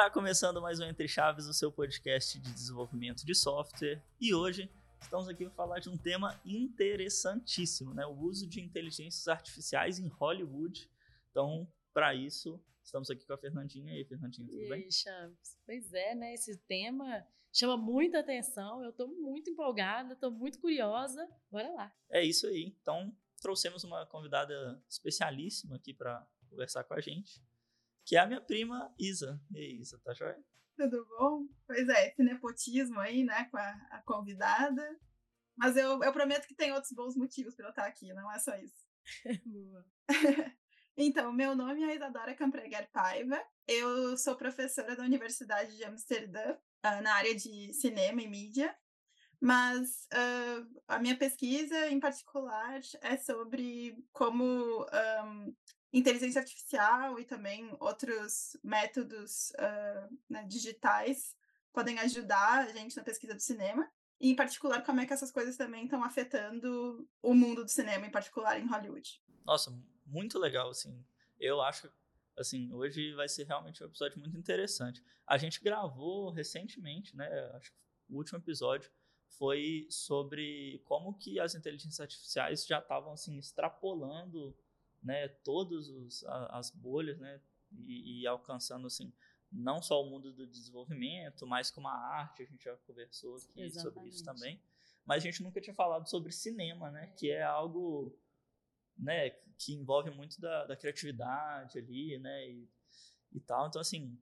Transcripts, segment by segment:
Está começando mais um Entre Chaves, o seu podcast de desenvolvimento de software. E hoje estamos aqui para falar de um tema interessantíssimo, né? O uso de inteligências artificiais em Hollywood. Então, para isso, estamos aqui com a Fernandinha. E aí, Fernandinha, tudo e bem? aí, Chaves? Pois é, né? Esse tema chama muita atenção. Eu estou muito empolgada, estou muito curiosa. Bora lá. É isso aí. Então, trouxemos uma convidada especialíssima aqui para conversar com a gente, que é a minha prima Isa. E aí, Isa, tá joia? Tudo bom? Pois é, esse nepotismo aí, né, com a, a convidada. Mas eu, eu prometo que tem outros bons motivos para eu estar aqui, não é só isso. Boa. então, meu nome é Isadora Campreguer Paiva. Eu sou professora da Universidade de Amsterdã, na área de cinema e mídia. Mas uh, a minha pesquisa, em particular, é sobre como um, inteligência artificial e também outros métodos uh, né, digitais podem ajudar a gente na pesquisa do cinema. E, em particular, como é que essas coisas também estão afetando o mundo do cinema, em particular em Hollywood. Nossa, muito legal, assim. Eu acho, assim, hoje vai ser realmente um episódio muito interessante. A gente gravou recentemente, né, acho que o último episódio foi sobre como que as inteligências artificiais já estavam, assim, extrapolando né, todas as bolhas, né, e, e, alcançando assim não só o mundo do desenvolvimento, mas como a arte, a gente já conversou aqui Exatamente. sobre isso também. Mas a gente nunca tinha falado sobre cinema, né, que é algo né, que envolve muito da, da criatividade ali, né, e, e tal. Então assim,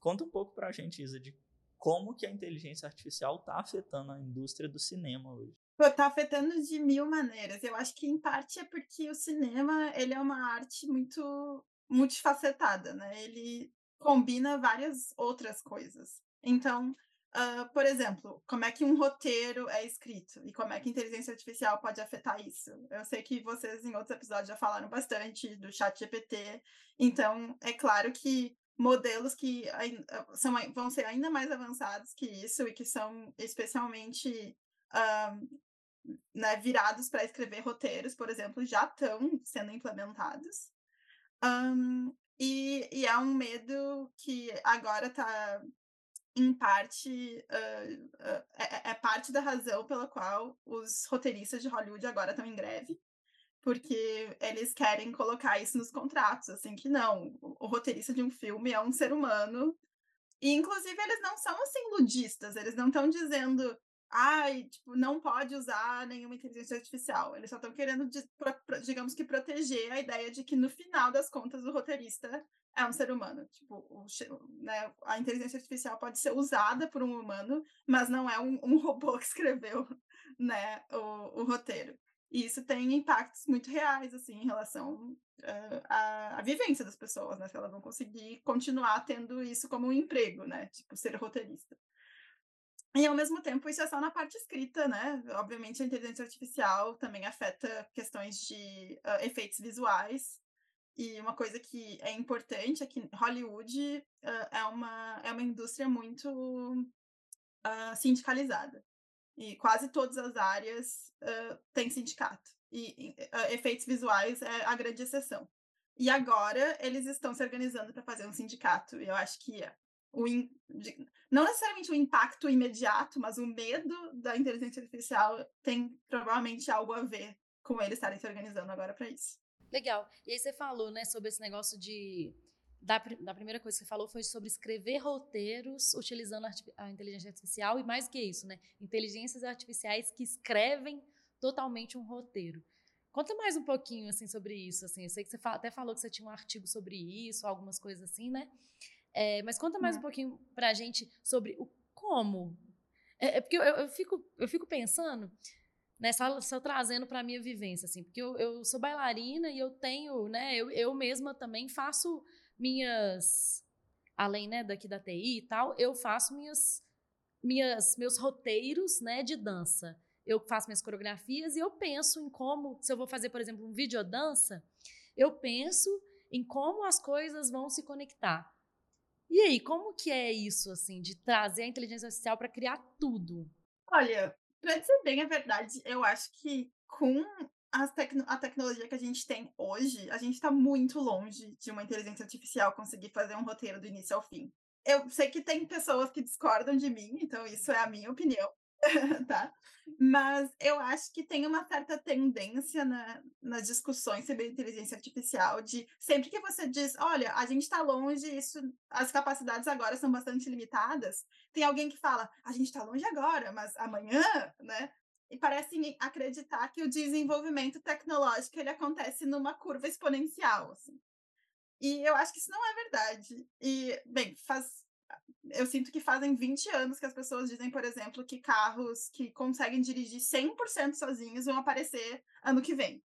conta um pouco para a gente, Isa, de como que a inteligência artificial está afetando a indústria do cinema hoje. Está afetando de mil maneiras. Eu acho que em parte é porque o cinema ele é uma arte muito multifacetada, né? Ele combina várias outras coisas. Então, uh, por exemplo, como é que um roteiro é escrito e como é que a inteligência artificial pode afetar isso? Eu sei que vocês em outros episódios já falaram bastante do chat GPT, então é claro que modelos que são, vão ser ainda mais avançados que isso e que são especialmente um, né, virados para escrever roteiros, por exemplo, já estão sendo implementados. Um, e, e, é um medo que agora está, em parte, uh, uh, é, é, parte da razão pela qual os roteiristas de Hollywood agora estão em greve, porque eles querem colocar isso nos contratos, assim, que não, o, o roteirista de um filme é um ser humano. E, inclusive, eles não são, assim, ludistas, eles não estão dizendo, ai, tipo, não pode usar nenhuma inteligência artificial. Eles só estão querendo, digamos que, proteger a ideia de que, no final das contas, o roteirista é um ser humano. Tipo, o, né, a inteligência artificial pode ser usada por um humano, mas não é um, um robô que escreveu né, o, o, roteiro. E isso tem impactos muito reais, assim, em relação à, à, vivência das pessoas, né? Se elas vão conseguir continuar tendo isso como um emprego, né? Tipo, ser roteirista. E, ao mesmo tempo, isso é só na parte escrita, né? Obviamente, a inteligência artificial também afeta questões de uh, efeitos visuais. E uma coisa que é importante é que Hollywood uh, é, uma, é uma indústria muito uh, sindicalizada. E quase todas as áreas têm sindicato. E efeitos visuais é a grande exceção. E agora eles estão se organizando para fazer um sindicato. E eu acho que o in, não necessariamente o impacto imediato, mas o medo da inteligência artificial tem provavelmente algo a ver com eles estarem se organizando agora para isso. Legal. E aí você falou, né, sobre esse negócio de da, da, primeira coisa que você falou foi sobre escrever roteiros utilizando a, a inteligência artificial e mais que isso, né, inteligências artificiais que escrevem totalmente um roteiro. Conta mais um pouquinho assim sobre isso, assim. Eu sei que você até falou que você tinha um artigo sobre isso, algumas coisas assim, né? É, mas conta mais um uhum. pouquinho para a gente sobre o como. É, é porque eu, eu, fico, eu fico pensando, né, só, só trazendo para a minha vivência, assim, porque eu, eu sou bailarina e eu tenho, né, eu, eu mesma também faço minhas, além, né, daqui da TI e tal, eu faço minhas, minhas, meus roteiros, né, de dança. Eu faço minhas coreografias e eu penso em como, se eu vou fazer, por exemplo, um videodança, eu penso em como as coisas vão se conectar. E aí, como que é isso, assim, de trazer a inteligência artificial para criar tudo? Olha, para dizer bem a verdade, eu acho que com a tecnologia que a gente tem hoje, a gente está muito longe de uma inteligência artificial conseguir fazer um roteiro do início ao fim. eu sei que tem pessoas que discordam de mim, então isso é a minha opinião, tá? Mas eu acho que tem uma certa tendência na, nas discussões sobre inteligência artificial de sempre que você diz, olha, a gente está longe, isso, as capacidades agora são bastante limitadas, tem alguém que fala, a gente está longe agora, mas amanhã, né? E parece acreditar que o desenvolvimento tecnológico ele acontece numa curva exponencial, assim. E eu acho que isso não é verdade. E, bem, faz eu sinto que fazem 20 anos que as pessoas dizem, por exemplo, que carros que conseguem dirigir 100% sozinhos vão aparecer ano que vem.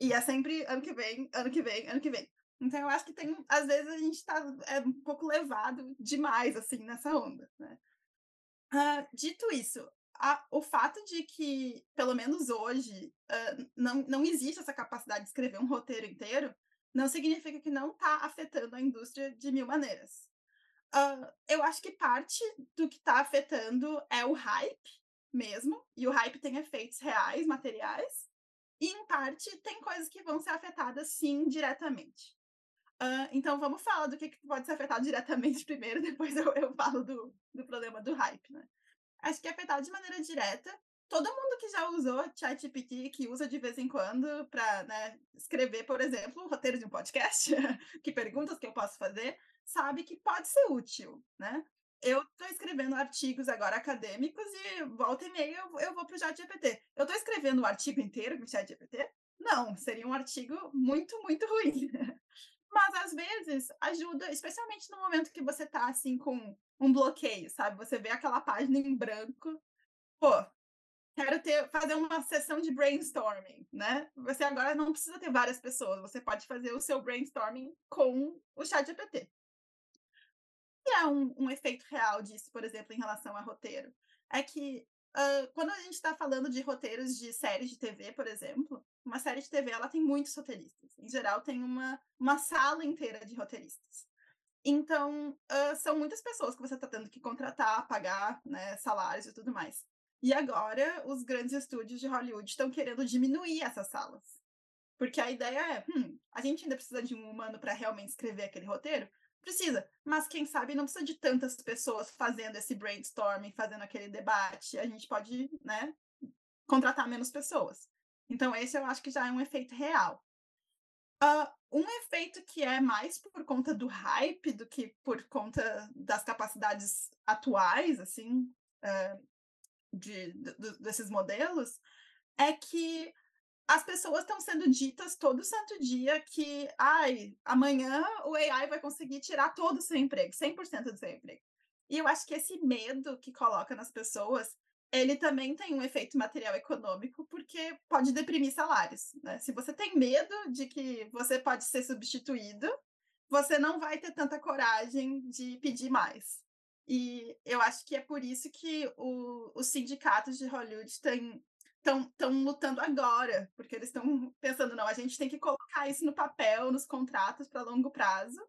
E é sempre ano que vem, ano que vem, ano que vem. Então eu acho que tem, às vezes a gente está é, um pouco levado demais assim nessa onda, né? Uh, dito isso, a, o fato de que, pelo menos hoje, uh, não, não existe essa capacidade de escrever um roteiro inteiro, não significa que não está afetando a indústria de mil maneiras. Uh, eu acho que parte do que está afetando é o hype mesmo, e o hype tem efeitos reais, materiais, e em parte tem coisas que vão ser afetadas sim diretamente. Uh, então vamos falar do que, que, pode ser afetado diretamente primeiro, depois eu, eu falo do, do problema do hype, né? Acho que é afetado de maneira direta. Todo mundo que já usou ChatGPT, que usa de vez em quando para né, escrever, por exemplo, o roteiro de um podcast, que perguntas que eu posso fazer, sabe que pode ser útil, né? Eu estou escrevendo artigos agora acadêmicos e volta e meia eu, eu vou para o ChatGPT. Eu estou escrevendo o artigo inteiro com o ChatGPT? Não, seria um artigo muito, muito ruim. Mas às vezes ajuda, especialmente no momento que você está assim com um bloqueio, sabe? Você vê aquela página em branco, pô, quero ter fazer uma sessão de brainstorming, né? Você agora não precisa ter várias pessoas, você pode fazer o seu brainstorming com o ChatGPT que é um, um efeito real disso, por exemplo, em relação a roteiro? É que uh, quando a gente está falando de roteiros de séries de TV, por exemplo, uma série de TV ela tem muitos roteiristas. Em geral, tem uma, uma sala inteira de roteiristas. Então, uh, são muitas pessoas que você está tendo que contratar, pagar né, salários e tudo mais. E agora, os grandes estúdios de Hollywood estão querendo diminuir essas salas. Porque a ideia é, hum, a gente ainda precisa de um humano para realmente escrever aquele roteiro? Precisa, mas quem sabe não precisa de tantas pessoas fazendo esse brainstorming, fazendo aquele debate. A gente pode, né, contratar menos pessoas. Então, esse eu acho que já é um efeito real. Uh, um efeito que é mais por conta do hype do que por conta das capacidades atuais, assim, uh, de, de, desses modelos, é que as pessoas estão sendo ditas todo santo dia que, ai, amanhã o AI vai conseguir tirar todo o seu emprego, 100% do seu emprego. E eu acho que esse medo que coloca nas pessoas, ele também tem um efeito material econômico, porque pode deprimir salários. Né? Se você tem medo de que você pode ser substituído, você não vai ter tanta coragem de pedir mais. E eu acho que é por isso que o, os sindicatos de Hollywood têm estão lutando agora, porque eles estão pensando, não, a gente tem que colocar isso no papel, nos contratos para longo prazo,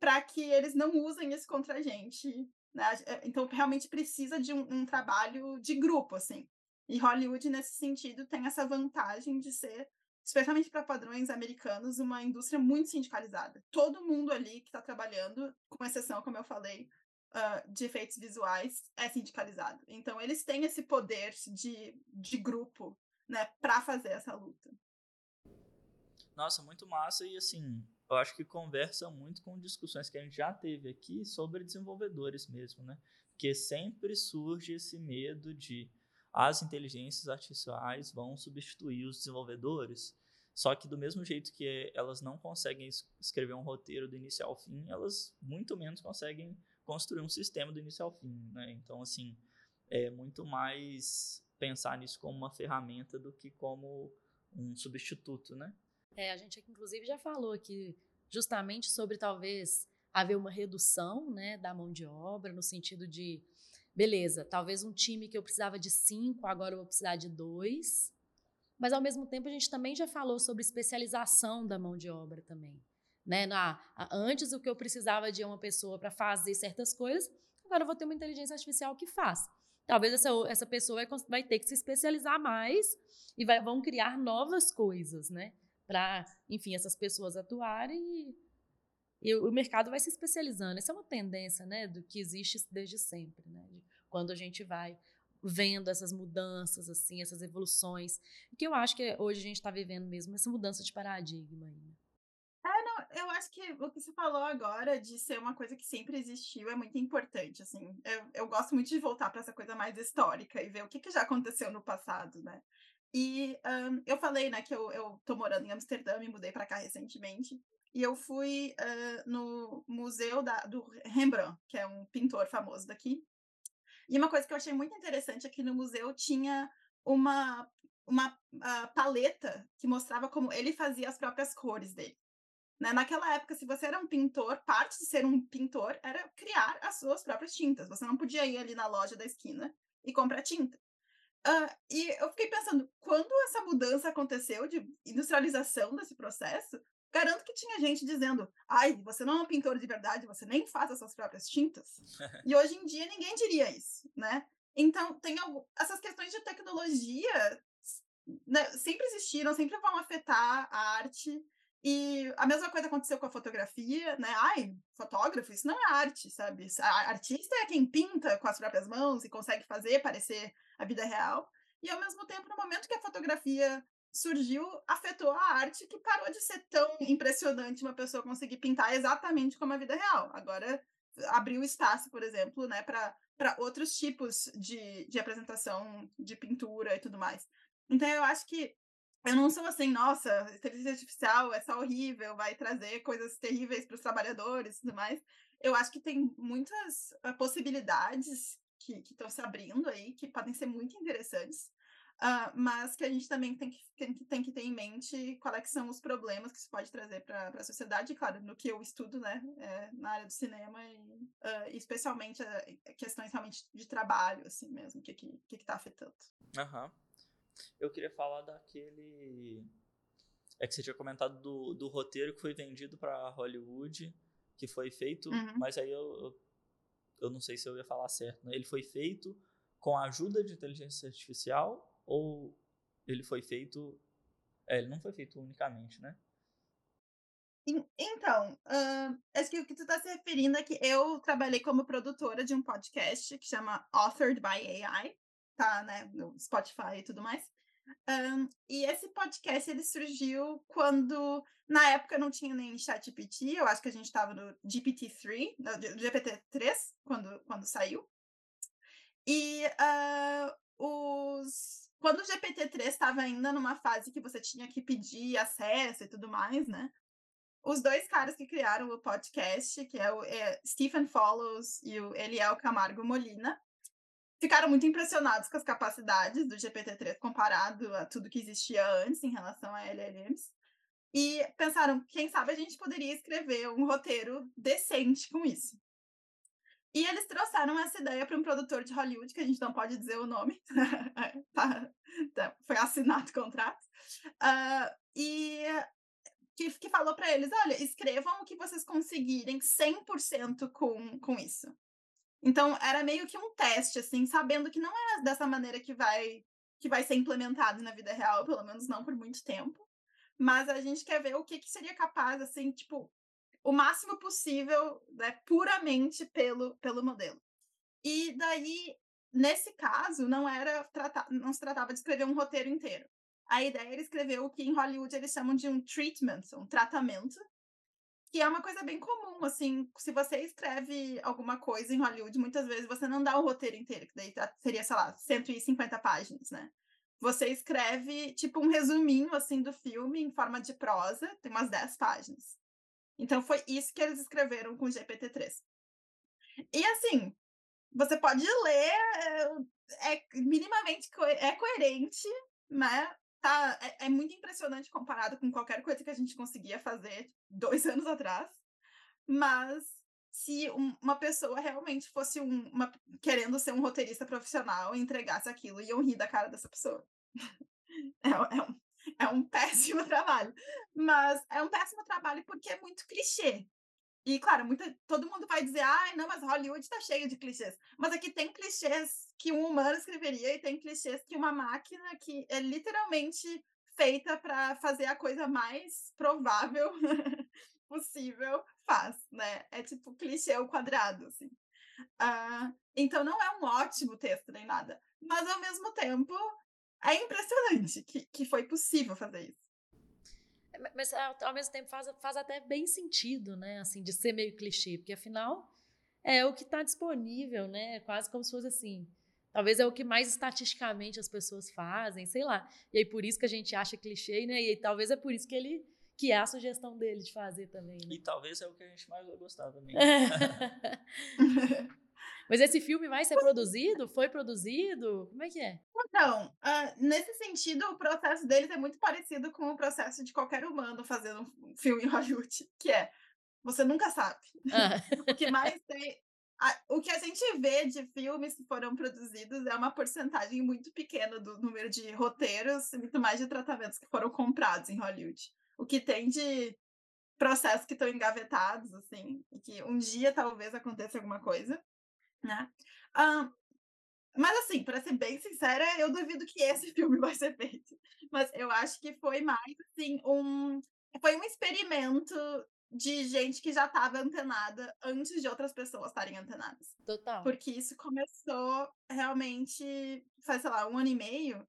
para que eles não usem isso contra a gente. Né? É, então, realmente precisa de um, um, trabalho de grupo, assim. E Hollywood, nesse sentido, tem essa vantagem de ser, especialmente para padrões americanos, uma indústria muito sindicalizada. Todo mundo ali que está trabalhando, com exceção, como eu falei, uh, de efeitos visuais é sindicalizado. Então, eles têm esse poder de, de grupo né, para fazer essa luta. Nossa, muito massa. E assim, eu acho que conversa muito com discussões que a gente já teve aqui sobre desenvolvedores mesmo, né? Porque sempre surge esse medo de as inteligências artificiais vão substituir os desenvolvedores. Só que do mesmo jeito que elas não conseguem escrever um roteiro do início ao fim, elas muito menos conseguem construir um sistema do início ao fim, né? Então, assim, é muito mais pensar nisso como uma ferramenta do que como um substituto, né? É, a gente inclusive já falou aqui justamente sobre talvez haver uma redução, né, da mão de obra no sentido de, beleza, talvez um time que eu precisava de cinco, agora eu vou precisar de dois, mas ao mesmo tempo a gente também já falou sobre especialização da mão de obra também. Né? Na, antes, o que eu precisava de uma pessoa para fazer certas coisas, agora eu vou ter uma inteligência artificial que faz. Talvez essa, essa pessoa vai, vai ter que se especializar mais e vai, vão criar novas coisas, né? Para, enfim, essas pessoas atuarem e, E o mercado vai se especializando. Essa é uma tendência, né, do que existe desde sempre, né? De quando a gente vai vendo essas mudanças, assim, essas evoluções, que eu acho que hoje a gente está vivendo mesmo essa mudança de paradigma. Né? É, eu acho que o que você falou agora de ser uma coisa que sempre existiu é muito importante, assim. Eu, eu gosto muito de voltar para essa coisa mais histórica e ver o que, que já aconteceu no passado, né? E um, eu falei, né, que eu, eu tô morando em Amsterdã, me mudei para cá recentemente, e eu fui uh, no museu da, do Rembrandt, que é um pintor famoso daqui. E uma coisa que eu achei muito interessante é que no museu tinha uma, uma uh, paleta que mostrava como ele fazia as próprias cores dele. Né? Naquela época, se você era um pintor, parte de ser um pintor era criar as suas próprias tintas. Você não podia ir ali na loja da esquina e comprar tinta. Uh, e eu fiquei pensando, quando essa mudança aconteceu de industrialização desse processo, garanto que tinha gente dizendo: ai, você não é um pintor de verdade, você nem faz as suas próprias tintas. e hoje em dia ninguém diria isso, né? Então, tem algo, essas questões de tecnologia né, sempre existiram, sempre vão afetar a arte. E a mesma coisa aconteceu com a fotografia, né? Ai, fotógrafo, isso não é arte, sabe? A artista é quem pinta com as próprias mãos e consegue fazer parecer a vida real. E ao mesmo tempo, no momento que a fotografia surgiu, afetou a arte, que parou de ser tão impressionante uma pessoa conseguir pintar exatamente como a vida real. Agora abriu espaço, por exemplo, né, para outros tipos de, de apresentação de pintura e tudo mais. Então eu acho que eu não sou assim, nossa, inteligência artificial é só horrível, vai trazer coisas terríveis para os trabalhadores e tudo mais. Eu acho que tem muitas uh, possibilidades que estão se abrindo aí, que podem ser muito interessantes, uh, mas que a gente também tem que, tem, que, tem que ter em mente quais é são os problemas que isso pode trazer para a sociedade, e, claro, no que eu estudo, né, é, na área do cinema, e, uh, especialmente questões realmente de trabalho, assim mesmo, o que está que, que, que afetando. Aham. Uhum. Eu queria falar daquele. É que você tinha comentado do, do roteiro que foi vendido para Hollywood, que foi feito, uhum. mas aí eu, eu, eu, não sei se eu ia falar certo. Né? Ele foi feito com a ajuda de inteligência artificial ou ele foi feito. É, ele não foi feito unicamente, né? Então, uh, acho que o que tu está se referindo é que eu trabalhei como produtora de um podcast que chama Authored by AI, tá, né, no Spotify e tudo mais. Um, e esse podcast ele surgiu quando, na época, não tinha nem ChatGPT, eu acho que a gente estava no GPT-3, no GPT-3, quando, quando saiu. E uh, os... quando o GPT-3 estava ainda numa fase que você tinha que pedir acesso e tudo mais, né? Os dois caras que criaram o podcast, que é o é, Stephen Follows e o Eliel Camargo Molina, ficaram muito impressionados com as capacidades do GPT-3 comparado a tudo que existia antes em relação a LLMs. E pensaram, quem sabe a gente poderia escrever um roteiro decente com isso. E eles trouxeram essa ideia para um produtor de Hollywood, que a gente não pode dizer o nome, tá, tá, foi assinado o contrato, uh, e que, que falou para eles: olha, escrevam o que vocês conseguirem 100% com, com isso. Então, era meio que um teste, assim, sabendo que não é dessa maneira que vai, que vai ser implementado na vida real, pelo menos não por muito tempo. Mas a gente quer ver o que, que seria capaz, assim, tipo, o máximo possível, né, puramente pelo, pelo modelo. E daí, nesse caso, não era não se tratava de escrever um roteiro inteiro. A ideia era escrever o que em Hollywood eles chamam de um treatment, um tratamento, que é uma coisa bem comum, assim, se você escreve alguma coisa em Hollywood, muitas vezes você não dá o roteiro inteiro, que daí tá, seria, sei lá, 150 páginas, né? Você escreve, tipo, um resuminho, assim, do filme em forma de prosa, tem umas 10 páginas. Então, foi isso que eles escreveram com o GPT-3. E, assim, você pode ler, é, é minimamente co é coerente, né? Tá, é, é, muito impressionante comparado com qualquer coisa que a gente conseguia fazer dois anos atrás. Mas se um, uma pessoa realmente fosse um, uma, querendo ser um roteirista profissional e entregasse aquilo, iam rir da cara dessa pessoa. é, é, um, é um péssimo trabalho. Mas é um péssimo trabalho porque é muito clichê. E, claro, muita, todo mundo vai dizer, ah, não, mas Hollywood está cheio de clichês. Mas aqui tem clichês que um humano escreveria e tem clichês que uma máquina que é literalmente feita para fazer a coisa mais provável possível, faz, né? É tipo clichê ao quadrado, assim. Uh, então não é um ótimo texto nem nada. Mas ao mesmo tempo é impressionante que, que foi possível fazer isso. É, mas ao mesmo tempo faz, faz até bem sentido, né? Assim, de ser meio clichê, porque afinal é o que está disponível, né? Quase como se fosse assim. Talvez é o que mais estatisticamente as pessoas fazem, sei lá. E aí por isso que a gente acha clichê, né? E talvez é por isso que ele que é a sugestão dele de fazer também. Né? E talvez é o que a gente mais vai gostar também. Mas esse filme vai ser produzido? Foi produzido? Como é que é? Então, uh, nesse sentido, o processo deles é muito parecido com o processo de qualquer humano fazendo um filme em Hollywood, que é você nunca sabe. Ah. o que mais tem. A, o que a gente vê de filmes que foram produzidos é uma porcentagem muito pequena do número de roteiros e muito mais de tratamentos que foram comprados em Hollywood. O que tem de processos que estão engavetados, assim, e que um dia talvez aconteça alguma coisa né? Um, mas assim, para ser bem sincera, eu duvido que esse filme vai ser feito. Mas eu acho que foi mais assim um foi um experimento de gente que já estava antenada antes de outras pessoas estarem antenadas. Total. Porque isso começou realmente faz, sei lá, um ano e meio.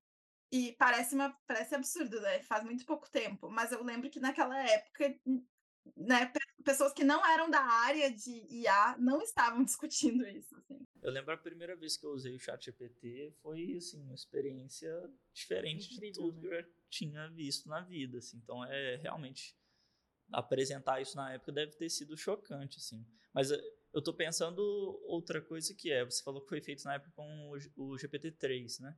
E parece, uma, parece absurdo, né? Faz muito pouco tempo. Mas eu lembro que naquela época né, pessoas que não eram da área de IA não estavam discutindo isso. Assim. Eu lembro a primeira vez que eu usei o chat GPT foi assim, uma experiência diferente Incrível, de tudo né? que eu já tinha visto na vida. Assim. Então é realmente apresentar isso na época deve ter sido chocante. Assim. Mas eh, eu estou pensando outra coisa que é, você falou que foi feito na época com o GPT-3, né?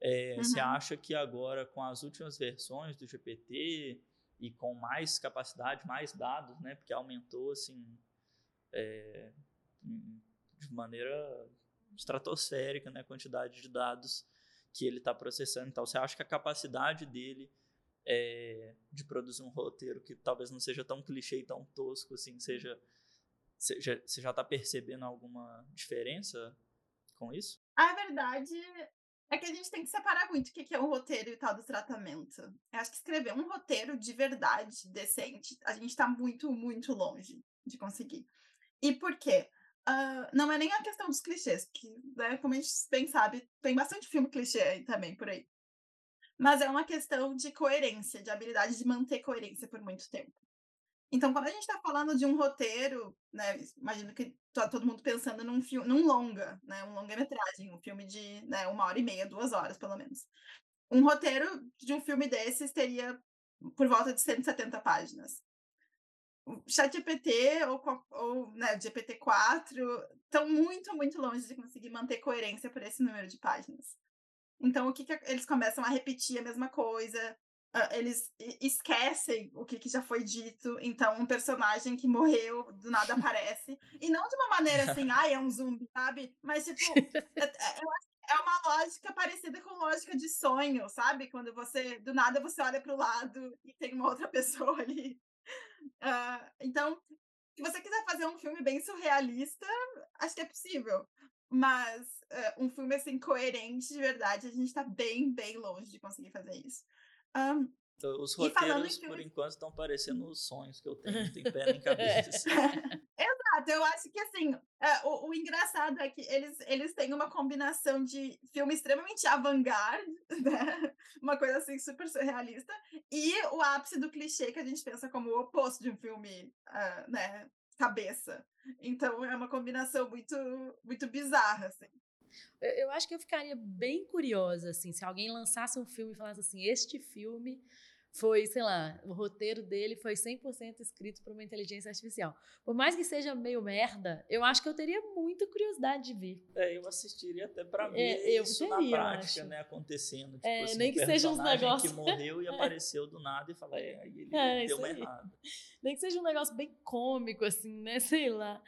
É, uhum. Você acha que agora, com as últimas versões do GPT, e com mais capacidade, mais dados, né? Porque aumentou assim é, de maneira estratosférica, né? A quantidade de dados que ele está processando. Então, você acha que a capacidade dele é, de produzir um roteiro que talvez não seja tão clichê e tão tosco assim, seja você já está percebendo alguma diferença com isso? A verdade é que a gente tem que separar muito o que é um roteiro e tal do tratamento. Eu acho que escrever um roteiro de verdade, decente, a gente está muito, muito longe de conseguir. E por quê? Uh, não é nem a questão dos clichês, que, né, como a gente bem sabe, tem bastante filme clichê aí também por aí. Mas é uma questão de coerência, de habilidade de manter coerência por muito tempo. Então, quando a gente está falando de um roteiro, né, imagino que tá todo mundo pensando num filme, num longa, né, um longa-metragem, um filme de né, uma hora e meia, duas horas, pelo menos. Um roteiro de um filme desses teria por volta de 170 páginas. O ChatGPT ou, ou né, GPT-4 estão muito, muito longe de conseguir manter coerência por esse número de páginas. Então, o que, que eles começam a repetir a mesma coisa, eles esquecem o que, que, já foi dito, então um personagem que morreu do nada aparece. E não de uma maneira assim, ai, é um zumbi, sabe? Mas, tipo, é, é, é uma lógica parecida com lógica de sonho, sabe? Quando você, do nada, você olha para o lado e tem uma outra pessoa ali. Uh, então, se você quiser fazer um filme bem surrealista, acho que é possível. Mas uh, um filme assim coerente de verdade, a gente está bem, bem longe de conseguir fazer isso. Um, os roteiros, por enquanto, estão parecendo os sonhos que eu tenho, não tem pé nem cabeça. Exato, eu acho que assim, é, o, o, engraçado é que eles, eles têm uma combinação de filme extremamente avant-garde, né? uma coisa assim super surrealista, e o ápice do clichê que a gente pensa como o oposto de um filme, uh, né, cabeça. Então é uma combinação muito, muito bizarra, assim. Eu acho que eu ficaria bem curiosa, assim, se alguém lançasse um filme e falasse assim, este filme foi, sei lá, o roteiro dele foi 100% escrito por uma inteligência artificial. Por mais que seja meio merda, eu acho que eu teria muita curiosidade de ver. É, eu assistiria até para é, ver é, isso teria, na prática, né, acontecendo. Tipo, é, assim, nem um que seja uns negócios... que morreu e apareceu do nada e fala, é, aí ele é, deu uma errada. Nem que seja um negócio bem cômico, assim, né, sei lá.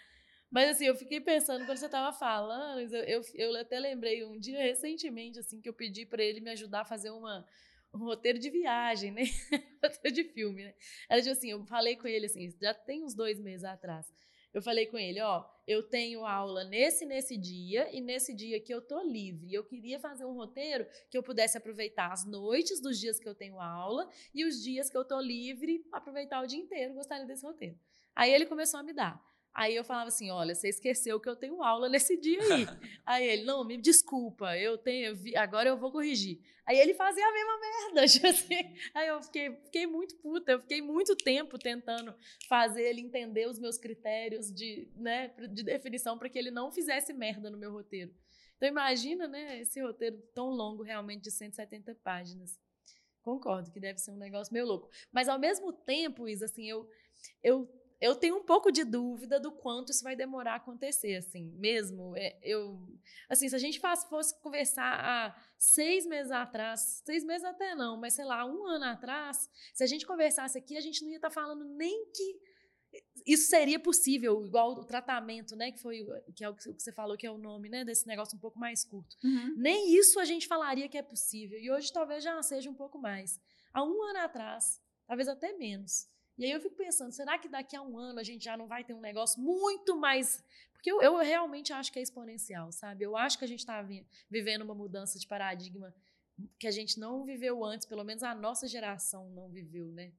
Mas assim, eu fiquei pensando quando você estava falando, eu, eu, eu, até lembrei um dia recentemente assim que eu pedi para ele me ajudar a fazer uma um roteiro de viagem, né? roteiro de filme, né? Era tipo assim, eu falei com ele assim, já tem uns dois meses atrás. Eu falei com ele, ó, eu tenho aula nesse nesse dia e nesse dia que eu tô livre. Eu queria fazer um roteiro que eu pudesse aproveitar as noites dos dias que eu tenho aula e os dias que eu tô livre, aproveitar o dia inteiro. Gostaria desse roteiro. Aí ele começou a me dar. Aí eu falava assim: olha, você esqueceu que eu tenho aula nesse dia aí. aí ele, não, me desculpa, eu tenho, agora eu vou corrigir. Aí ele fazia a mesma merda, tipo assim. Aí eu fiquei, fiquei muito puta, eu fiquei muito tempo tentando fazer ele entender os meus critérios de, né, de definição para que ele não fizesse merda no meu roteiro. Então imagina, né, esse roteiro tão longo, realmente de 170 páginas. Concordo que deve ser um negócio meio louco. Mas ao mesmo tempo, Isa, assim, eu, eu eu tenho um pouco de dúvida do quanto isso vai demorar a acontecer, assim, mesmo. É, eu, assim, se a gente fosse conversar há seis meses atrás, seis meses até não, mas sei lá, um ano atrás, se a gente conversasse aqui, a gente não ia estar tá falando nem que isso seria possível, igual o tratamento, né, que foi que é o que você falou que é o nome, né, desse negócio um pouco mais curto. Uhum. Nem isso a gente falaria que é possível. E hoje talvez já seja um pouco mais. Há um ano atrás, talvez até menos. E aí eu fico pensando, será que daqui a um ano a gente já não vai ter um negócio muito mais. Porque eu, eu realmente acho que é exponencial, sabe? Eu acho que a gente está vivendo uma mudança de paradigma que a gente não viveu antes, pelo menos a nossa geração não viveu, né?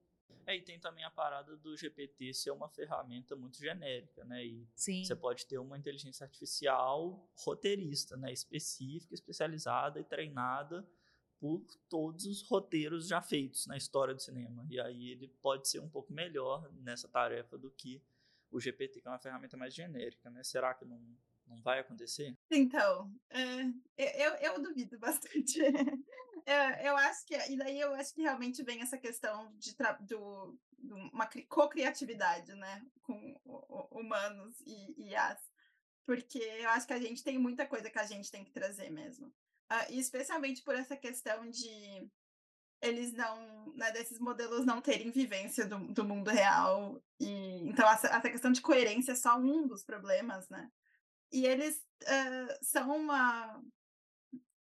É, e tem também a parada do GPT ser uma ferramenta muito genérica, né? E Sim. você pode ter uma inteligência artificial roteirista, né? Específica, especializada e treinada por todos os roteiros já feitos na história do cinema. E aí ele pode ser um pouco melhor nessa tarefa do que o GPT, que é uma ferramenta mais genérica, né? Será que não, não vai acontecer? Então, é, eu, eu duvido bastante. eu, eu acho que, e daí eu acho que realmente vem essa questão de, do, de uma co-criatividade, né? Com humanos e, e as. Porque eu acho que a gente tem muita coisa que a gente tem que trazer mesmo. Uh, especialmente por essa questão de eles não, né, desses modelos não terem vivência do, do mundo real. E, então, essa, essa questão de coerência é só um dos problemas, né? E eles uh, são uma,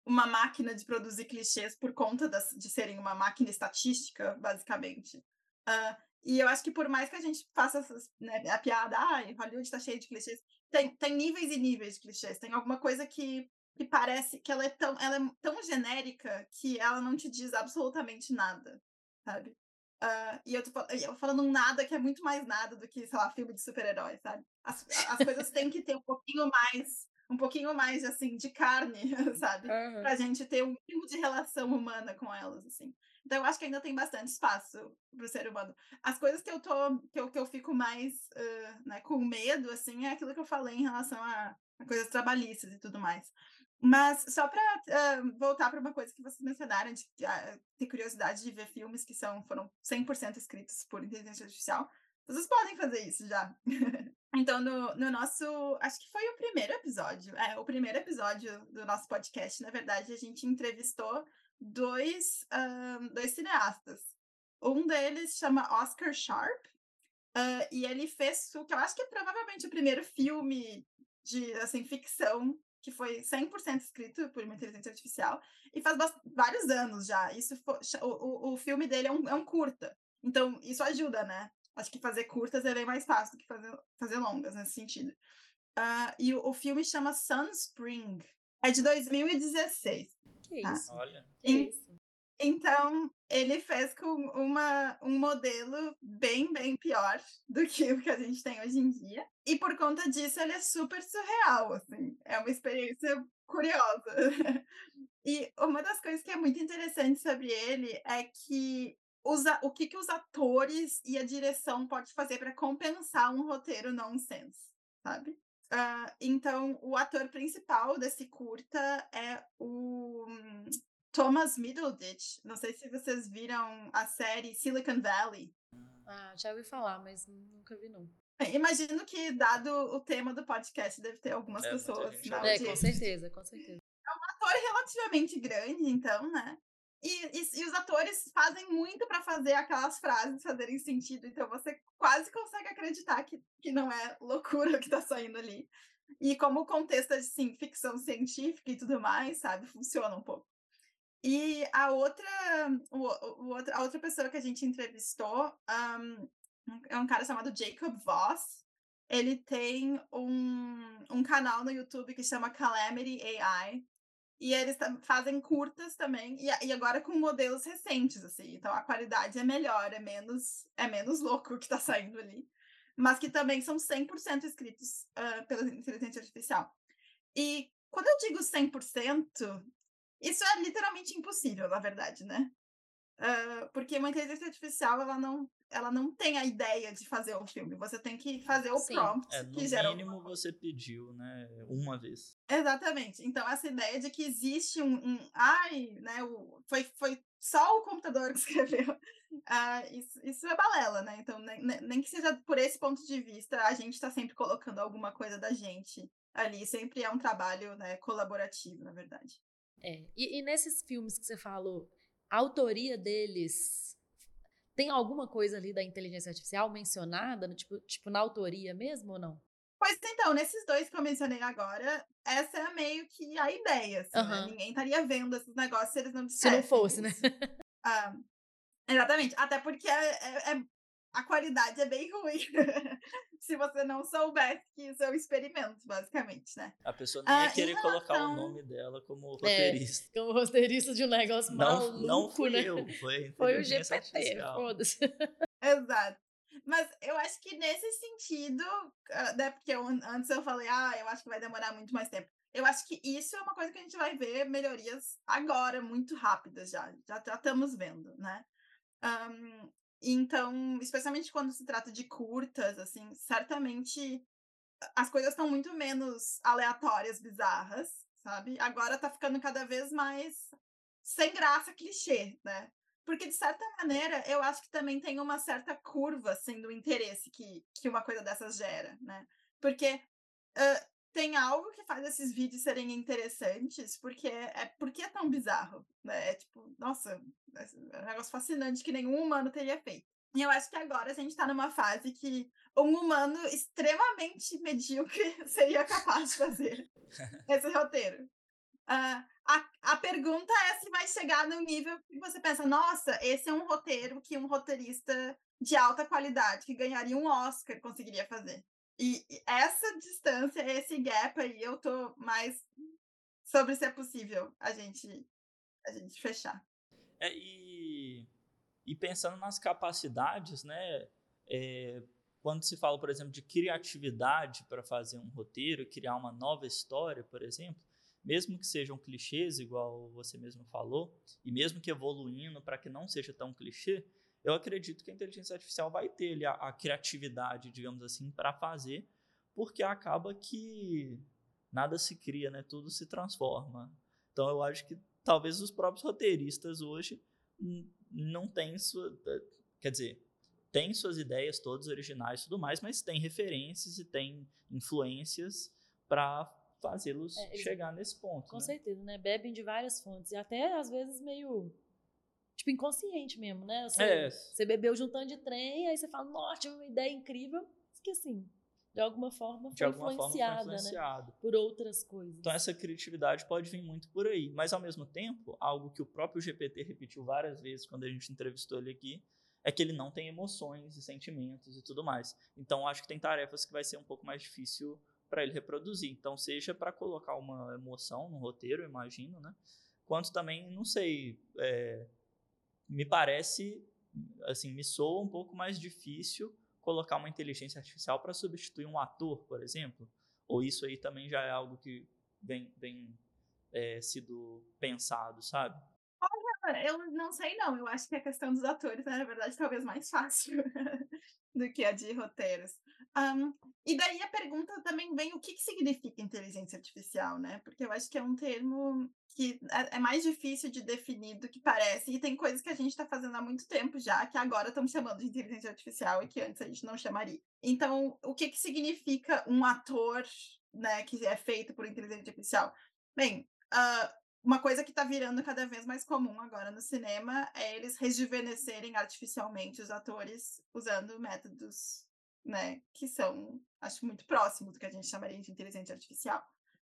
uma máquina de produzir clichês por conta das, de serem uma máquina estatística, basicamente. Uh, e eu acho que por mais que a gente faça essas, né, a piada, ah, Hollywood está cheio de clichês, tem, tem níveis e níveis de clichês. Tem alguma coisa que que parece que ela é tão, ela é tão genérica que ela não te diz absolutamente nada, sabe? Uh, e eu tô eu falando um nada que é muito mais nada do que, sei lá, filme de super-herói, sabe? As, as coisas têm que ter um pouquinho mais, um pouquinho mais, assim, de carne, sabe? Uhum. Pra gente ter um mínimo de relação humana com elas, assim. Então, eu acho que ainda tem bastante espaço pro ser humano. As coisas que eu tô, que eu, que eu fico mais, uh, né, com medo, assim, é aquilo que eu falei em relação a, a coisas trabalhistas e tudo mais. Mas só para uh, voltar para uma coisa que vocês mencionaram, de uh, ter curiosidade de ver filmes que são, foram 100% escritos por inteligência artificial, vocês podem fazer isso já. então, no, no nosso. Acho que foi o primeiro episódio. É, o primeiro episódio do nosso podcast, na verdade, a gente entrevistou dois, dois cineastas. Um deles chama Oscar Sharp, uh, e ele fez o que eu acho que é provavelmente o primeiro filme de assim, ficção que foi 100% escrito por uma inteligência artificial, e faz vários anos já. Isso foi, o, o, o filme dele é um, é um curta. Então, isso ajuda, né? Acho que fazer curtas é bem mais fácil do que fazer, fazer longas nesse sentido. Uh, e o, o, filme chama Sunspring. É de 2016. Que tá? isso? Olha. Que isso? Então, ele fez com uma, um modelo bem, bem pior do que o que a gente tem hoje em dia. E por conta disso, ele é super surreal, assim. É uma experiência curiosa. e uma das coisas que é muito interessante sobre ele é que os, o que, que os atores e a direção pode fazer para compensar um roteiro nonsense, sabe? Uh, então, o ator principal desse curta é o Thomas Middleditch. Não sei se vocês viram a série Silicon Valley. Ah, já ouvi falar, mas nunca vi, não. Imagino que, dado o tema do podcast, deve ter algumas é, pessoas na É, com certeza, com certeza. É um ator relativamente grande, então, né? E, e, e os atores fazem muito para fazer aquelas frases fazerem sentido, então você quase consegue acreditar que, que não é loucura o que tá saindo ali. E como o contexto é, assim, ficção científica e tudo mais, sabe, funciona um pouco. E a outra, o, o, a outra pessoa que a gente entrevistou um, é um cara chamado Jacob Voss. ele tem um, um canal no YouTube que chama Calamity AI. E eles fazem curtas também, e, e, agora com modelos recentes, assim. Então a qualidade é melhor, é menos, é menos louco o que está saindo ali. Mas que também são 100% escritos uh, pela inteligência artificial. E quando eu digo 100%, isso é literalmente impossível, na verdade, né? Uh, porque uma inteligência artificial, ela não, ela não tem a ideia de fazer o filme. Você tem que fazer o Sim. prompt. É, no que gera mínimo você pediu, né? Uma vez. Exatamente. Então, essa ideia de que existe um. um ai, né? O, foi, foi só o computador que escreveu. Uh, isso, isso é balela, né? Então, nem, nem que seja por esse ponto de vista, a gente está sempre colocando alguma coisa da gente ali. Sempre é um trabalho né, colaborativo, na verdade. É. E, e nesses filmes que você falou, a autoria deles tem alguma coisa ali da inteligência artificial mencionada, tipo, tipo na autoria mesmo ou não? Pois então, nesses dois que eu mencionei agora, essa é meio que a ideia. Assim, uhum. né? Ninguém estaria vendo esses negócios se eles não dissessem. Se não fosse, né? Ah, exatamente. Até porque é, é, é a qualidade é bem ruim. se você não soubesse que isso é um experimento, basicamente, né? A pessoa nem ia ah, querer relação... colocar o nome dela como é, roteirista. É, como roteirista de um negócio não, maluco, Não fui né? eu, foi, foi o GPT, foda-se. Exato. Mas eu acho que nesse sentido, ah, né, porque eu, antes eu falei, ah, eu acho que vai demorar muito mais tempo. Eu acho que isso é uma coisa que a gente vai ver melhorias agora, muito rápidas já. Já, já estamos vendo, né? Um, então, especialmente quando se trata de curtas, assim, certamente as coisas estão muito menos aleatórias, bizarras, sabe? Agora tá ficando cada vez mais sem graça, clichê, né? Porque, de certa maneira, eu acho que também tem uma certa curva, assim, do interesse que, que uma coisa dessas gera, né? Porque uh, tem algo que faz esses vídeos serem interessantes, porque é porque é tão bizarro, né? É tipo, nossa, é um negócio fascinante que nenhum humano teria feito. E eu acho que agora a gente está numa fase que um humano extremamente medíocre seria capaz de fazer esse roteiro. Uh, a, a pergunta é se vai chegar no nível que você pensa, nossa, esse é um roteiro que um roteirista de alta qualidade, que ganharia um Oscar, conseguiria fazer. E essa distância, esse gap aí, eu tô mais sobre se é possível a gente, a gente fechar. É, e, e pensando nas capacidades, né? É, quando se fala, por exemplo, de criatividade para fazer um roteiro, criar uma nova história, por exemplo, mesmo que sejam clichês, igual você mesmo falou, e mesmo que evoluindo para que não seja tão clichê, eu acredito que a inteligência artificial vai ter ali a, a criatividade, digamos assim, para fazer, porque acaba que nada se cria, né? Tudo se transforma. Então eu acho que talvez os próprios roteiristas hoje não têm sua, quer dizer, tem suas ideias todas originais e tudo mais, mas tem referências e tem influências para fazê-los é, chegar nesse ponto. Com né? certeza, né? Bebem de várias fontes e até às vezes meio tipo, inconsciente mesmo, né? Você, é. você bebeu juntando de trem, aí você fala, nossa, tive uma ideia incrível, que assim, de alguma forma foi, alguma influenciada, forma foi influenciado. Né? Por outras coisas. Então essa criatividade pode vir muito por aí. Mas ao mesmo tempo, algo que o próprio GPT repetiu várias vezes quando a gente entrevistou ele aqui, é que ele não tem emoções e sentimentos e tudo mais. Então acho que tem tarefas que vai ser um pouco mais difícil para ele reproduzir. Então seja para colocar uma emoção no roteiro, imagino, né? Quanto também, não sei, é, me parece, assim, me soa um pouco mais difícil colocar uma inteligência artificial para substituir um ator, por exemplo. Ou isso aí também já é algo que vem, vem é, sido pensado, sabe? Olha, eu não sei não. Eu acho que a questão dos atores é, na verdade, talvez mais fácil do que a de roteiros. Um, e daí a pergunta também vem o que, que significa inteligência artificial, né? Porque eu acho que é um termo que é, é mais difícil de definir do que parece, e tem coisas que a gente está fazendo há muito tempo já, que agora estamos chamando de inteligência artificial e que antes a gente não chamaria. Então, o que, que significa um ator né, que é feito por inteligência artificial? Bem, uh, uma coisa que está virando cada vez mais comum agora no cinema é eles rejuvenescerem artificialmente os atores usando métodos né, que são, acho, muito próximos do que a gente chamaria de inteligência artificial.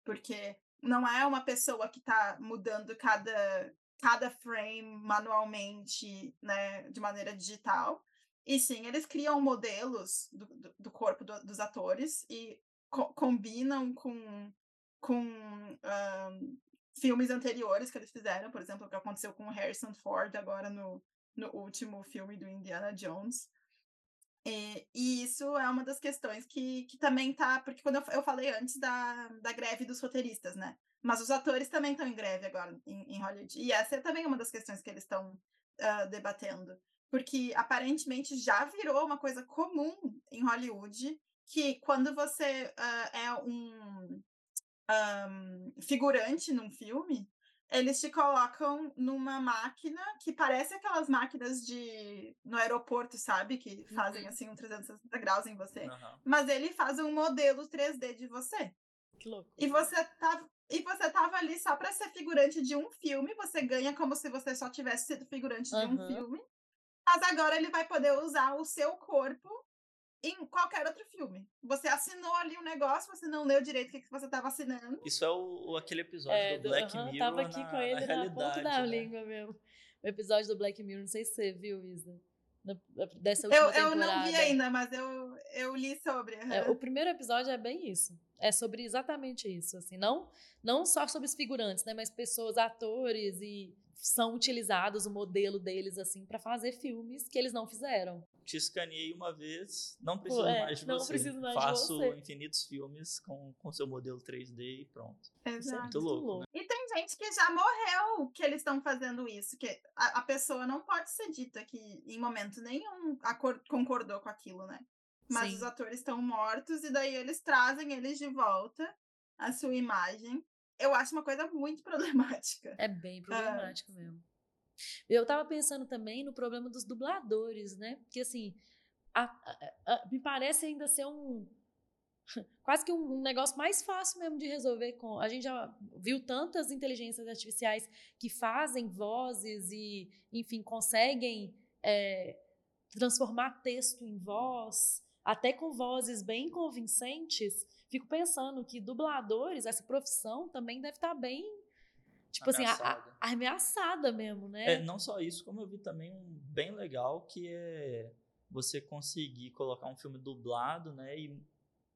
Porque não é uma pessoa que está mudando cada, cada frame manualmente, né, de maneira digital. E sim, eles criam modelos do, do, do corpo do, dos atores e co combinam com, com um, filmes anteriores que eles fizeram, por exemplo, o que aconteceu com Harrison Ford agora no, no último filme do Indiana Jones. E, e, isso é uma das questões que, que também tá. Porque quando eu, eu falei antes da, da greve dos roteiristas, né? Mas os atores também estão em greve agora em, em, Hollywood. E essa é também uma das questões que eles estão uh, debatendo. Porque aparentemente já virou uma coisa comum em Hollywood que quando você uh, é um, um figurante num filme, eles te colocam numa máquina que parece aquelas máquinas de no aeroporto, sabe? Que fazem uhum. assim um 360 graus em você. Uhum. Mas ele faz um modelo 3D de você. Que louco. E você tá e você tava ali só para ser figurante de um filme, você ganha como se você só tivesse sido figurante uhum. de um filme. Mas agora ele vai poder usar o seu corpo em qualquer outro filme. Você assinou ali um negócio, você não leu direito o que, que você estava assinando. Isso é o, aquele episódio é, do Black Mirror. Tava aqui na, com ele na, na ponta da né? língua mesmo. O episódio do Black Mirror, não sei se você viu, Isa. Dessa última eu, eu não vi ainda, mas eu, eu li sobre. É, o primeiro episódio é bem isso. É sobre exatamente isso. Assim, não, não só sobre os figurantes, né, mas pessoas, atores e são utilizados o modelo deles assim para fazer filmes que eles não fizeram te escaneei uma vez, não preciso é, mais de não você. Preciso mais Faço de você. infinitos filmes com, com seu modelo 3D e pronto. Exato. Isso é muito louco. Né? E tem gente que já morreu que eles estão fazendo isso, que a, a, pessoa não pode ser dita que em momento nenhum concordou com aquilo, né? Mas Sim. os atores estão mortos e daí eles trazem eles de volta a sua imagem. Eu acho uma coisa muito problemática. É bem problemático uh, mesmo. Eu estava pensando também no problema dos dubladores, né? Porque assim, a, a, a, me parece ainda ser um quase que um, um, negócio mais fácil mesmo de resolver com. A gente já viu tantas inteligências artificiais que fazem vozes e, enfim, conseguem é, transformar texto em voz, até com vozes bem convincentes. Fico pensando que dubladores, essa profissão também deve estar bem tipo ameaçada. assim, a, a, ameaçada mesmo, né? É, não só isso, como eu vi também um bem legal que é você conseguir colocar um filme dublado, né, e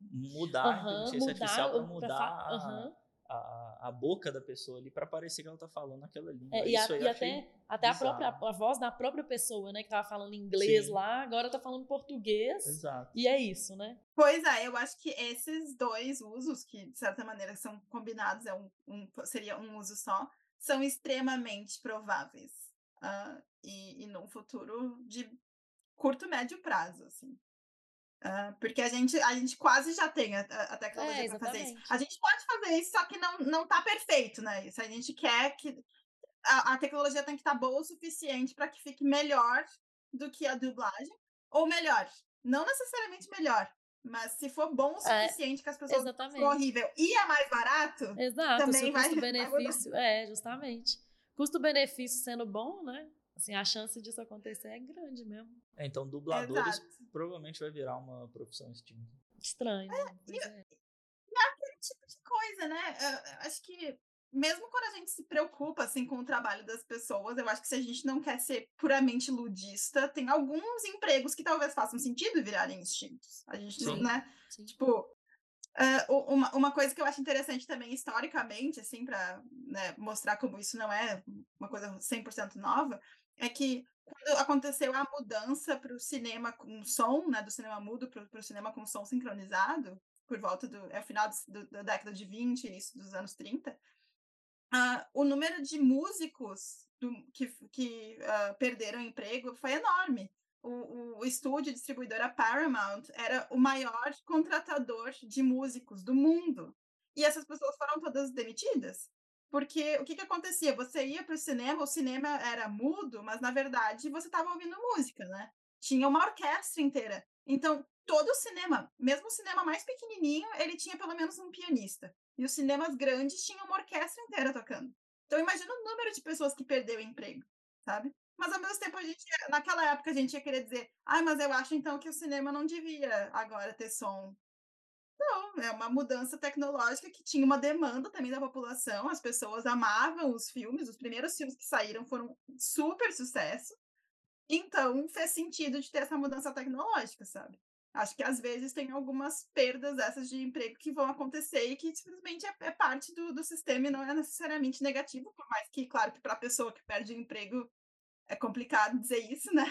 mudar uhum, a inteligência mudar, artificial para mudar uhum. A, a, boca da pessoa ali para parecer que ela tá falando aquela língua. É, e, a, e até, até a própria a voz da própria pessoa, né, que tava falando inglês Sim. lá, agora tá falando português. Exato. E é isso, né? Pois é, eu acho que esses dois usos, que de certa maneira são combinados, é um, um seria um uso só, são extremamente prováveis. Uh, e, e num futuro de curto, médio prazo, assim. Uh, porque a gente, a gente quase já tem a, a tecnologia é, para fazer isso. A gente pode fazer isso, só que não, não tá perfeito, né? Se a gente quer que a, a tecnologia tem que estar tá boa o suficiente para que fique melhor do que a dublagem, ou melhor, não necessariamente melhor, mas se for bom o é, suficiente é, que as pessoas for horrível e é mais barato, Exato, também vai custo-benefício, é, justamente. Custo-benefício sendo bom, né? Assim, a chance disso acontecer é grande mesmo. É, então, dubladores Exato. provavelmente vai virar uma profissão extinta. Estranho. É, e, é. e é aquele tipo de coisa, né? Eu, acho que mesmo quando a gente se preocupa assim com o trabalho das pessoas, eu acho que se a gente não quer ser puramente ludista, tem alguns empregos que talvez façam sentido virarem instintos. A gente, Sim. né? Sim. Tipo, uh, uma, uma coisa que eu acho interessante também historicamente, assim, para né, mostrar como isso não é uma coisa 100% nova, é que quando aconteceu a mudança para o cinema com som, né, do cinema mudo para o cinema com som sincronizado, por volta do é, final do, da década de 20, início dos anos 30, uh, o número de músicos do, que, que uh, perderam emprego foi enorme. O, o, estúdio distribuidora Paramount era o maior contratador de músicos do mundo. E essas pessoas foram todas demitidas. Porque o que, que acontecia? Você ia para o cinema, o cinema era mudo, mas na verdade você estava ouvindo música, né? Tinha uma orquestra inteira. Então, todo o cinema, mesmo o cinema mais pequenininho, ele tinha pelo menos um pianista. E os cinemas grandes tinham uma orquestra inteira tocando. Então imagina o número de pessoas que perdeu o emprego, sabe? Mas ao mesmo tempo a gente, naquela época a gente ia querer dizer, ai, ah, mas eu acho então que o cinema não devia agora ter som. Não, é uma mudança tecnológica que tinha uma demanda também da população, as pessoas amavam os filmes, os primeiros filmes que saíram foram super sucesso. Então, fez sentido de ter essa mudança tecnológica, sabe? Acho que às vezes tem algumas perdas dessas de emprego que vão acontecer e que simplesmente é, é parte do, do sistema e não é necessariamente negativo, por mais que, claro, que para a pessoa que perde o emprego é complicado dizer isso, né?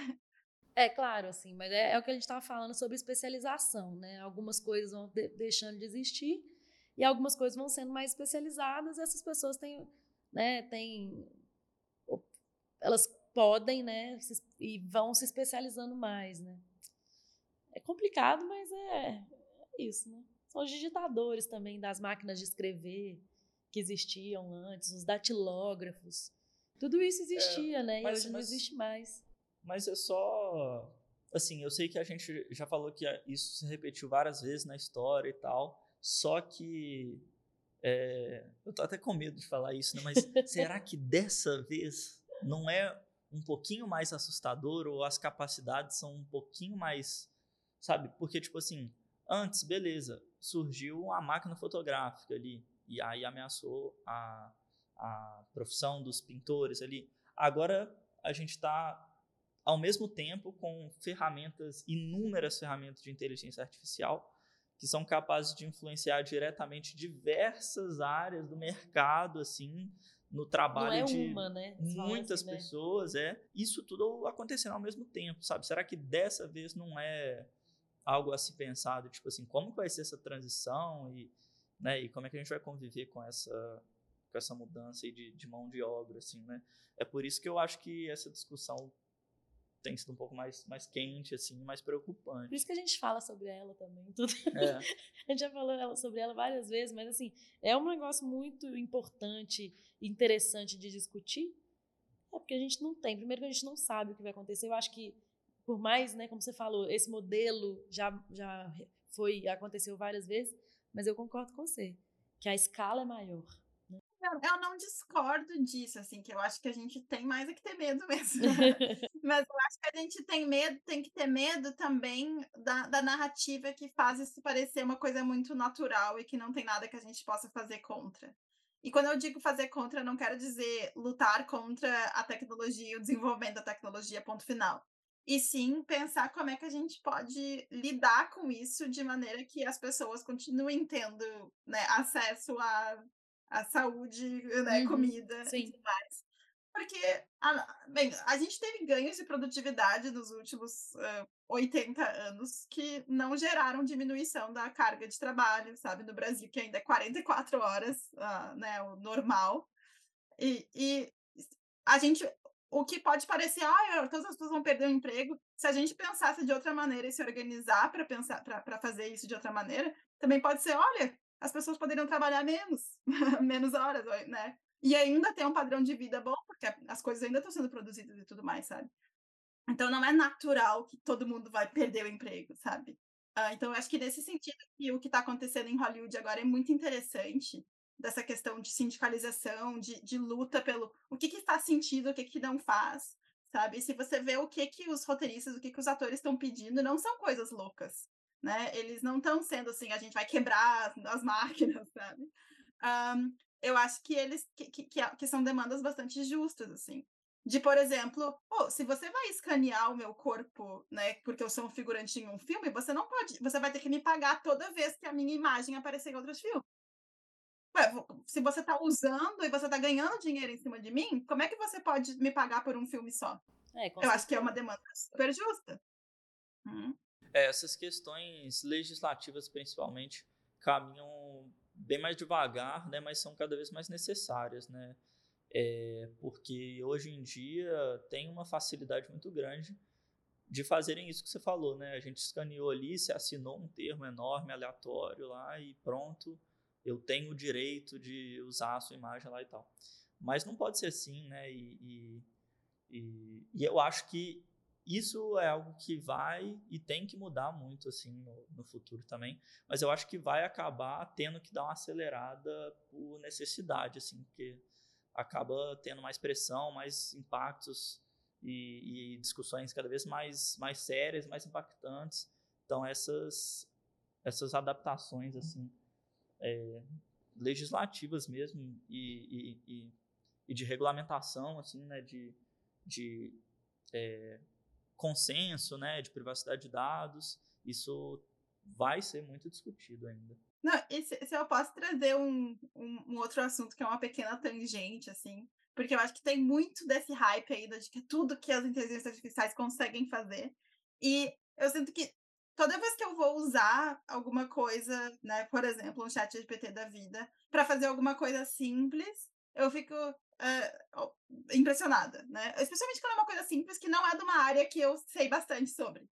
É claro, assim, mas é, é o que a gente estava falando sobre especialização, né? Algumas coisas vão de, deixando de existir e algumas coisas vão sendo mais especializadas. E essas pessoas têm, né? Têm, elas podem, né? Se, e vão se especializando mais, né? É complicado, mas é, é isso, né? São os digitadores também das máquinas de escrever que existiam antes, os datilógrafos. Tudo isso existia, é, né? Mas, e hoje mas, não existe mais. Mas é só. Assim, eu sei que a gente já falou que isso se repetiu várias vezes na história e tal. Só que. É, eu tô até com medo de falar isso, né? Mas será que dessa vez não é um pouquinho mais assustador ou as capacidades são um pouquinho mais sabe? Porque, tipo assim, antes, beleza, surgiu a máquina fotográfica ali, e aí ameaçou a, a profissão dos pintores ali. Agora a gente está, ao mesmo tempo, com ferramentas, inúmeras ferramentas de inteligência artificial, que são capazes de influenciar diretamente diversas áreas do mercado, assim, no trabalho é de uma, né? muitas assim, né? pessoas, é. Isso tudo acontecendo ao mesmo tempo, sabe? Será que dessa vez não é algo a se pensar, tipo assim, como vai ser essa transição e, né, e como é que a gente vai conviver com essa com essa mudança aí de, de mão de obra, assim, né? É por isso que eu acho que essa discussão tem sido um pouco mais, mais quente, assim, mais preocupante. Por isso que a gente fala sobre ela também. Tudo. É. a gente já falou sobre ela várias vezes, mas assim, é um negócio muito importante e interessante de discutir. É porque a gente não tem. Primeiro que a gente não sabe o que vai acontecer. Eu acho que por mais, né, como você falou, esse modelo já, já foi aconteceu várias vezes, mas eu concordo com você, que a escala é maior. Eu não discordo disso, assim, que eu acho que a gente tem mais é que ter medo mesmo. mas eu acho que a gente tem medo, tem que ter medo também da, da narrativa que faz isso parecer uma coisa muito natural e que não tem nada que a gente possa fazer contra. E quando eu digo fazer contra, eu não quero dizer lutar contra a tecnologia, o desenvolvimento da tecnologia, ponto final e sim pensar como é que a gente pode lidar com isso de maneira que as pessoas continuem tendo né, acesso à, à saúde, né, Uhum, comida e sim. tudo mais. Porque, a, bem, a gente teve ganhos de produtividade nos últimos uh, 80 anos que não geraram diminuição da carga de trabalho, sabe? No Brasil, que ainda é 44 horas, uh, né, o normal. E, e a gente o que pode parecer, ah, todas as pessoas vão perder o emprego. Se a gente pensasse de outra maneira e se organizar para pensar para fazer isso de outra maneira, também pode ser, olha, as pessoas poderiam trabalhar menos, menos horas, né? E ainda ter um padrão de vida bom, porque as coisas ainda estão sendo produzidas e tudo mais, sabe? Então não é natural que todo mundo vai perder o emprego, sabe? Uh, então eu acho que nesse sentido que o que está acontecendo em Hollywood agora é muito interessante dessa questão de sindicalização, de, de luta pelo o que, que faz sentido, o que, que não faz, sabe? E se você vê o que, que os roteiristas, o que, que os atores estão pedindo, não são coisas loucas, né? Eles não estão sendo assim, a gente vai quebrar as máquinas, sabe? Um, eu acho que eles que, que, que, são demandas bastante justas, assim. De, por exemplo, oh, se você vai escanear o meu corpo, né, porque eu sou um figurante em um filme, você não pode, você vai ter que me pagar toda vez que a minha imagem aparecer em outros filmes se você está usando e você está ganhando dinheiro em cima de mim, como é que você pode me pagar por um filme só? É, Eu acho que é uma demanda super justa. Hum. É, essas questões legislativas, principalmente, caminham bem mais devagar, né, mas são cada vez mais necessárias, né? É, porque hoje em dia tem uma facilidade muito grande de fazerem isso que você falou, né? A gente escaneou ali, se assinou um termo enorme, aleatório lá e pronto, eu tenho o direito de usar a sua imagem lá e tal. Mas não pode ser assim, né? E, e, e, e eu acho que isso é algo que vai e tem que mudar muito assim no, no, futuro também, mas eu acho que vai acabar tendo que dar uma acelerada por necessidade, assim, porque acaba tendo mais pressão, mais impactos e, e discussões cada vez mais, mais sérias, mais impactantes. Então essas essas adaptações assim é, legislativas mesmo e, e, e, de regulamentação, assim, né, de, de é, consenso, né, de privacidade de dados. Isso vai ser muito discutido ainda. Não, e se, se eu posso trazer um, um, um, outro assunto que é uma pequena tangente, assim, porque eu acho que tem muito desse hype ainda de que tudo que as inteligências artificiais conseguem fazer. E eu sinto que toda vez que eu vou usar alguma coisa, né, por exemplo, um chat GPT da vida, para fazer alguma coisa simples, eu fico uh, impressionada, né? Especialmente quando é uma coisa simples que não é de uma área que eu sei bastante sobre.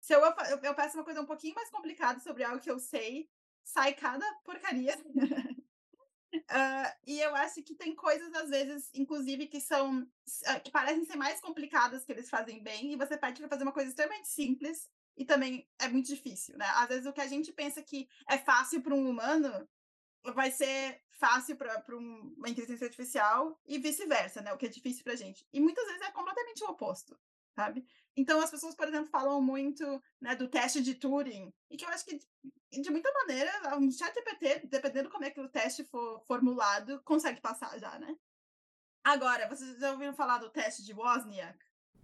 Se eu, eu, eu peço uma coisa um pouquinho mais complicada sobre algo que eu sei, sai cada porcaria. uh, e eu acho que tem coisas, às vezes, inclusive, que são. Uh, que parecem ser mais complicadas que eles fazem bem, e você pede para fazer uma coisa extremamente simples, e também é muito difícil, né? Às vezes o que a gente pensa que é fácil para um humano vai ser fácil para um, uma inteligência artificial e vice-versa, né? O que é difícil para a gente. E muitas vezes é completamente o oposto, sabe? Então as pessoas, por exemplo, falam muito né, do teste de Turing, e que eu acho que de muita maneira, um chat GPT, dependendo como é que o teste for formulado, consegue passar já, né? Agora, vocês já ouviram falar do teste de Wozniak?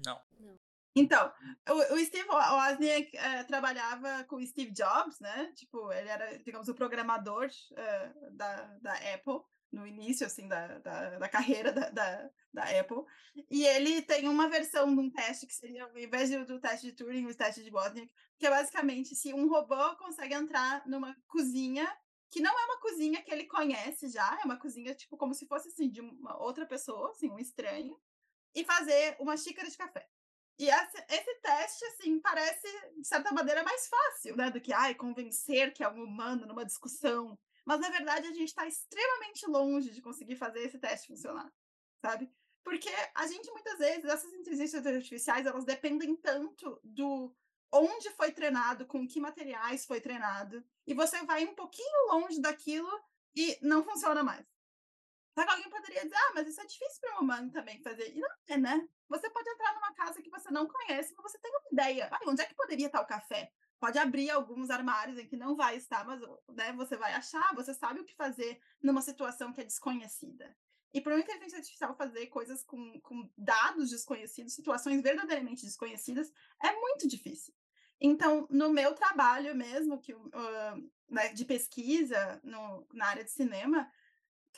Não. Não. Então, o, o Steve Wozniak uh, trabalhava com o Steve Jobs, né? Tipo, ele era, digamos, o programador uh, da, da Apple no início, assim, da, da, da carreira da, da, da, Apple. E ele tem uma versão de um teste que seria, ao invés do teste de Turing, o teste de Wozniak, que é basicamente se um robô consegue entrar numa cozinha que não é uma cozinha que ele conhece já, é uma cozinha, tipo, como se fosse, assim, de uma outra pessoa, assim, um estranho, e fazer uma xícara de café. E esse, esse, teste, assim, parece, de certa maneira, mais fácil, né? Do que, ai, convencer que é um humano numa discussão. Mas, na verdade, a gente está extremamente longe de conseguir fazer esse teste funcionar, sabe? Porque a gente, muitas vezes, essas inteligências artificiais, elas dependem tanto do onde foi treinado, com que materiais foi treinado, e você vai um pouquinho longe daquilo e não funciona mais. Só que alguém poderia dizer, ah, mas isso é difícil para um humano também fazer. E não é, né? Você pode entrar numa casa que você não conhece, mas você tem uma ideia. Ah, onde é que poderia estar o café? Pode abrir alguns armários em que não vai estar, mas né, você vai achar, você sabe o que fazer numa situação que é desconhecida. E para uma inteligência artificial fazer coisas com, com dados desconhecidos, situações verdadeiramente desconhecidas, é muito difícil. Então, no meu trabalho mesmo, que, uh, né, de pesquisa no, na área de cinema,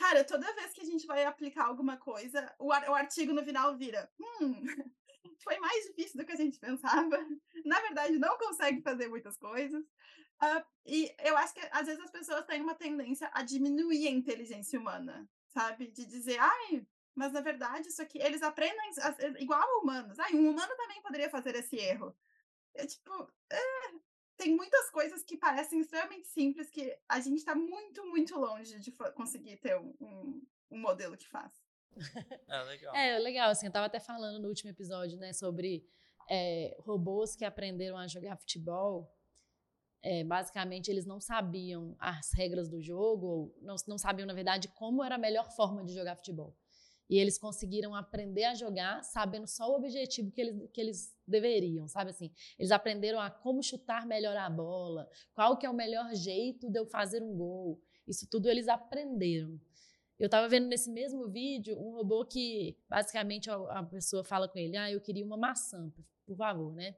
Cara, toda vez que a gente vai aplicar alguma coisa, o, o artigo no final vira. Hum, foi mais difícil do que a gente pensava. Na verdade, não consegue fazer muitas coisas. Uh, e eu acho que às vezes as pessoas têm uma tendência a diminuir a inteligência humana, sabe? De dizer, ai, mas na verdade isso aqui, eles aprendem igual a humanos. Ai, um humano também poderia fazer esse erro. É tipo, é, tem muitas coisas que parecem extremamente simples que a gente está muito, muito longe de conseguir ter um, um, um modelo que faz. É legal. É legal, assim, eu estava até falando no último episódio, né, sobre é, robôs que aprenderam a jogar futebol. É, basicamente, eles não sabiam as regras do jogo, ou não, não sabiam, na verdade, como era a melhor forma de jogar futebol. E eles conseguiram aprender a jogar sabendo só o objetivo que eles, que eles deveriam, sabe assim? Eles aprenderam a como chutar melhor a bola, qual que é o melhor jeito de eu fazer um gol. Isso tudo eles aprenderam. Eu estava vendo nesse mesmo vídeo um robô que, basicamente, a, pessoa fala com ele, ah, eu queria uma maçã, por favor, né?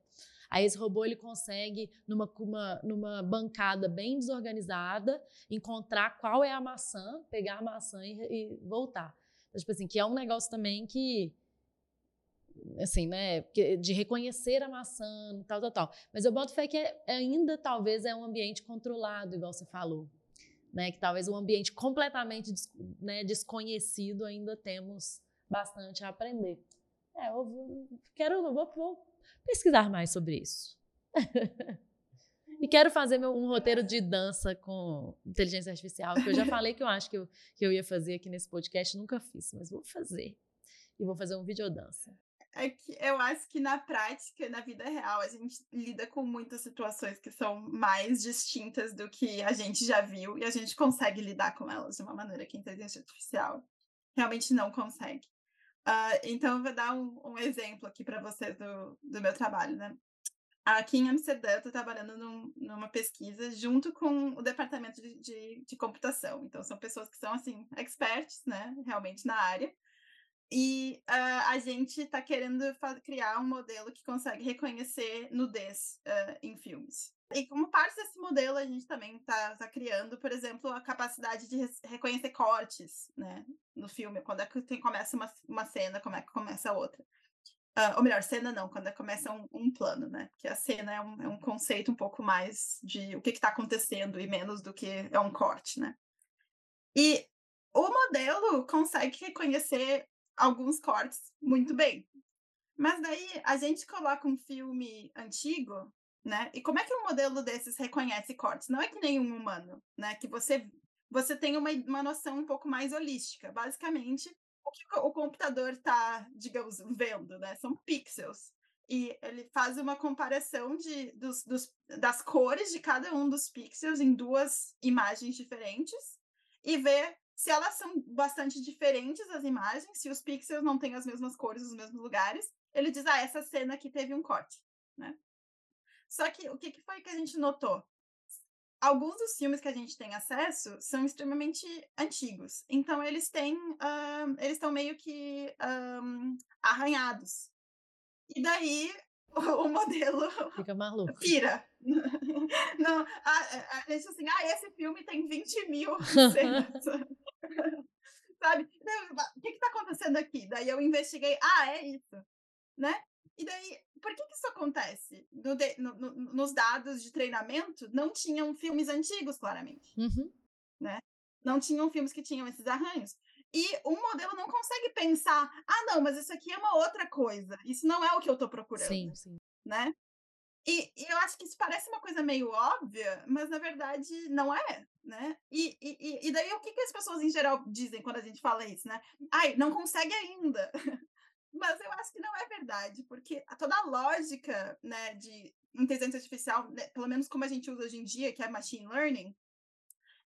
Aí esse robô ele consegue, numa, uma, numa bancada bem desorganizada, encontrar qual é a maçã, pegar a maçã e, e voltar. Tipo assim, que é um negócio também que assim, né, de reconhecer a maçã, tal, tal, tal. Mas eu boto fé que é, ainda talvez é um ambiente controlado, igual você falou, né, que talvez um ambiente completamente né, desconhecido ainda temos bastante a aprender. É, eu quero, eu vou, vou pesquisar mais sobre isso. E quero fazer meu, um roteiro de dança com inteligência artificial, que eu já falei que eu acho que eu, que eu ia fazer aqui nesse podcast, nunca fiz, mas vou fazer. E vou fazer um videodança. É que eu acho que na prática, na vida real, a gente lida com muitas situações que são mais distintas do que a gente já viu e a gente consegue lidar com elas de uma maneira que a inteligência artificial realmente não consegue. Uh, então, eu vou dar um, um exemplo aqui para vocês do, do meu trabalho, né? Aqui em Amsterdã, estou trabalhando num, numa pesquisa junto com o departamento de, de, de, computação. Então, são pessoas que são, assim, experts, né, realmente na área. E uh, a gente está querendo criar um modelo que consegue reconhecer nudez uh, em filmes. E como parte desse modelo, a gente também está tá criando, por exemplo, a capacidade de reconhecer cortes né, no filme, quando é que tem, começa uma, uma cena, como é que começa a outra. Uh, ou melhor, cena não, quando começa um, um, plano, né? Porque a cena é um, é um conceito um pouco mais de o que está acontecendo e menos do que é um corte, né? E o modelo consegue reconhecer alguns cortes muito bem. Mas daí a gente coloca um filme antigo, né? E como é que um modelo desses reconhece cortes? Não é que nem um humano, né? Que você você tem uma, uma noção um pouco mais holística. Basicamente, o que o computador está, digamos, vendo, né? São pixels. E ele faz uma comparação de, dos, dos, das cores de cada um dos pixels em duas imagens diferentes e vê se elas são bastante diferentes as imagens, se os pixels não têm as mesmas cores nos mesmos lugares, ele diz, ah, essa cena aqui teve um corte, né? Só que o que, foi que a gente notou? Alguns dos filmes que a gente tem acesso são extremamente antigos, então eles têm, um, eles estão meio que um, arranhados. E daí o modelo fica maluco. Pira. Não, a, a, a gente assim, ah, esse filme tem 20 mil cenas. Sabe? O que está acontecendo aqui? Daí eu investiguei, ah, é isso. Né? E daí, por que, que isso acontece? No de, no, no, nos dados de treinamento, não tinham filmes antigos, claramente. Uhum. Né? Não tinham filmes que tinham esses arranhos. E o modelo não consegue pensar, ah, não, mas isso aqui é uma outra coisa. Isso não é o que eu estou procurando. Sim, sim. Né? E, e, eu acho que isso parece uma coisa meio óbvia, mas na verdade não é, né? E, e, e daí o que, que as pessoas em geral dizem quando a gente fala isso, né? Ai, não consegue ainda. mas eu acho que não é verdade, porque toda a lógica né, de inteligência artificial, né, pelo menos como a gente usa hoje em dia, que é machine learning,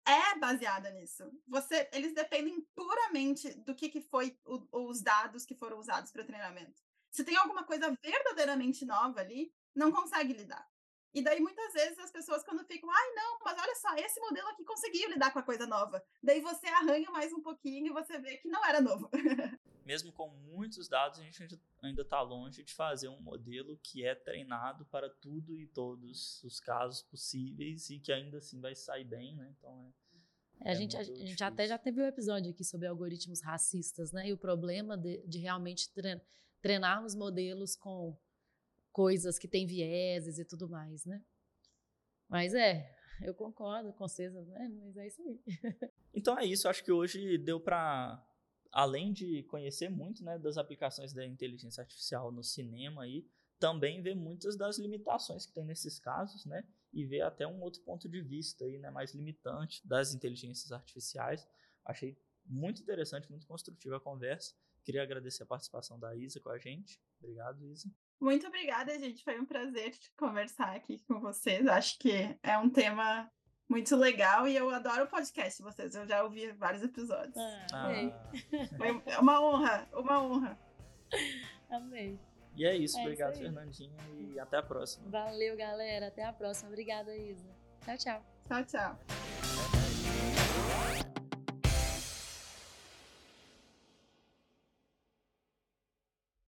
é baseada nisso. Você, eles dependem puramente do que, que foi o, os dados que foram usados para treinamento. Se tem alguma coisa verdadeiramente nova ali, não consegue lidar. E daí, muitas vezes, as pessoas, quando ficam, ai, não, mas olha só, esse modelo aqui conseguiu lidar com a coisa nova. Daí você arranha mais um pouquinho e você vê que não era novo. Mesmo com muitos dados, a gente ainda está longe de fazer um modelo que é treinado para tudo e todos os casos possíveis e que ainda assim vai sair bem, né? Então é. é a, gente, a gente até já teve um episódio aqui sobre algoritmos racistas, né? E o problema de, de realmente treinarmos modelos com coisas que têm vieses e tudo mais, né? Mas é, eu concordo com vocês, né? Mas é isso aí. Então é isso, acho que hoje deu para além de conhecer muito, né, das aplicações da inteligência artificial no cinema aí, também ver muitas das limitações que tem nesses casos, né? E ver até um outro ponto de vista aí, né, mais limitante das inteligências artificiais. Achei muito interessante, muito construtiva a conversa. Queria agradecer a participação da Isa com a gente. Obrigado, Isa. Muito obrigada, gente. Foi um prazer conversar aqui com vocês. Acho que é um tema muito legal e eu adoro o podcast de vocês. Eu já ouvi vários episódios. Ah, amei. Foi uma honra, uma honra. Amei. E é isso. É obrigado, isso Fernandinha. E até a próxima. Valeu, galera. Até a próxima. Obrigada, Isa. Tchau, tchau. Tchau, tchau.